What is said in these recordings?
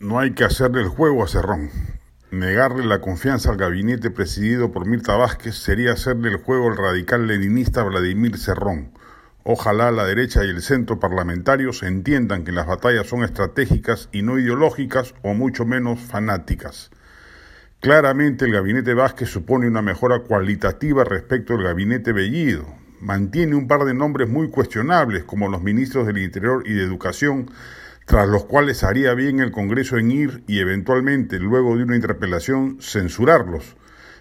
No hay que hacerle el juego a Cerrón. Negarle la confianza al gabinete presidido por Mirta Vázquez sería hacerle el juego al radical leninista Vladimir Cerrón. Ojalá la derecha y el centro parlamentarios entiendan que las batallas son estratégicas y no ideológicas o mucho menos fanáticas. Claramente el gabinete Vázquez supone una mejora cualitativa respecto al gabinete Bellido. Mantiene un par de nombres muy cuestionables como los ministros del Interior y de Educación, tras los cuales haría bien el Congreso en ir y eventualmente, luego de una interpelación, censurarlos.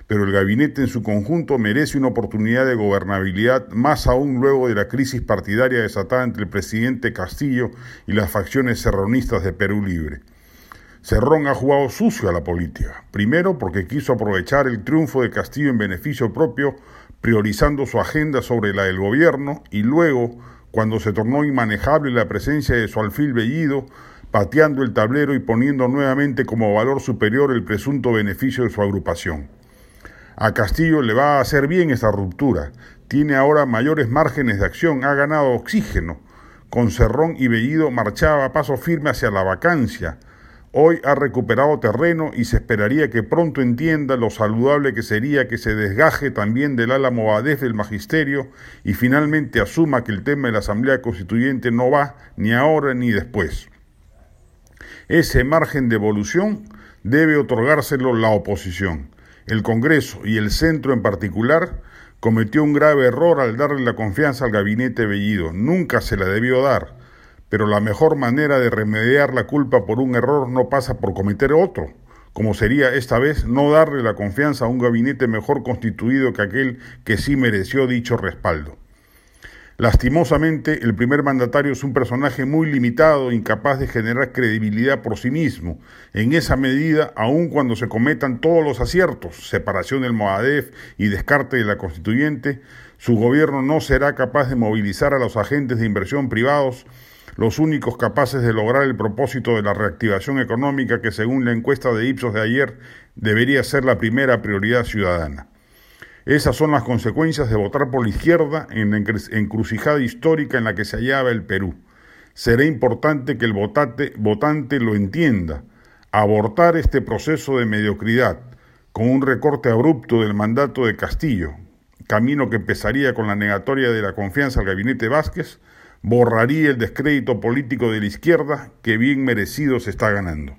Pero el gabinete en su conjunto merece una oportunidad de gobernabilidad, más aún luego de la crisis partidaria desatada entre el presidente Castillo y las facciones serronistas de Perú Libre. Cerrón ha jugado sucio a la política, primero porque quiso aprovechar el triunfo de Castillo en beneficio propio, priorizando su agenda sobre la del gobierno, y luego cuando se tornó inmanejable la presencia de su alfil Bellido, pateando el tablero y poniendo nuevamente como valor superior el presunto beneficio de su agrupación. A Castillo le va a hacer bien esta ruptura. Tiene ahora mayores márgenes de acción, ha ganado oxígeno. Con Cerrón y Bellido marchaba a paso firme hacia la vacancia. Hoy ha recuperado terreno y se esperaría que pronto entienda lo saludable que sería que se desgaje también del ala movadez del magisterio y finalmente asuma que el tema de la Asamblea Constituyente no va ni ahora ni después. Ese margen de evolución debe otorgárselo la oposición. El Congreso y el centro en particular cometió un grave error al darle la confianza al gabinete Bellido. Nunca se la debió dar pero la mejor manera de remediar la culpa por un error no pasa por cometer otro, como sería esta vez no darle la confianza a un gabinete mejor constituido que aquel que sí mereció dicho respaldo. Lastimosamente, el primer mandatario es un personaje muy limitado, incapaz de generar credibilidad por sí mismo. En esa medida, aun cuando se cometan todos los aciertos, separación del Moadef y descarte de la constituyente, su gobierno no será capaz de movilizar a los agentes de inversión privados los únicos capaces de lograr el propósito de la reactivación económica que según la encuesta de Ipsos de ayer debería ser la primera prioridad ciudadana. Esas son las consecuencias de votar por la izquierda en la encrucijada histórica en la que se hallaba el Perú. Será importante que el votante, lo entienda. Abortar este proceso de mediocridad con un recorte abrupto del mandato de Castillo, camino que empezaría con la negatoria de la confianza al gabinete Vázquez, borraría el descrédito político de la izquierda que bien merecido se está ganando.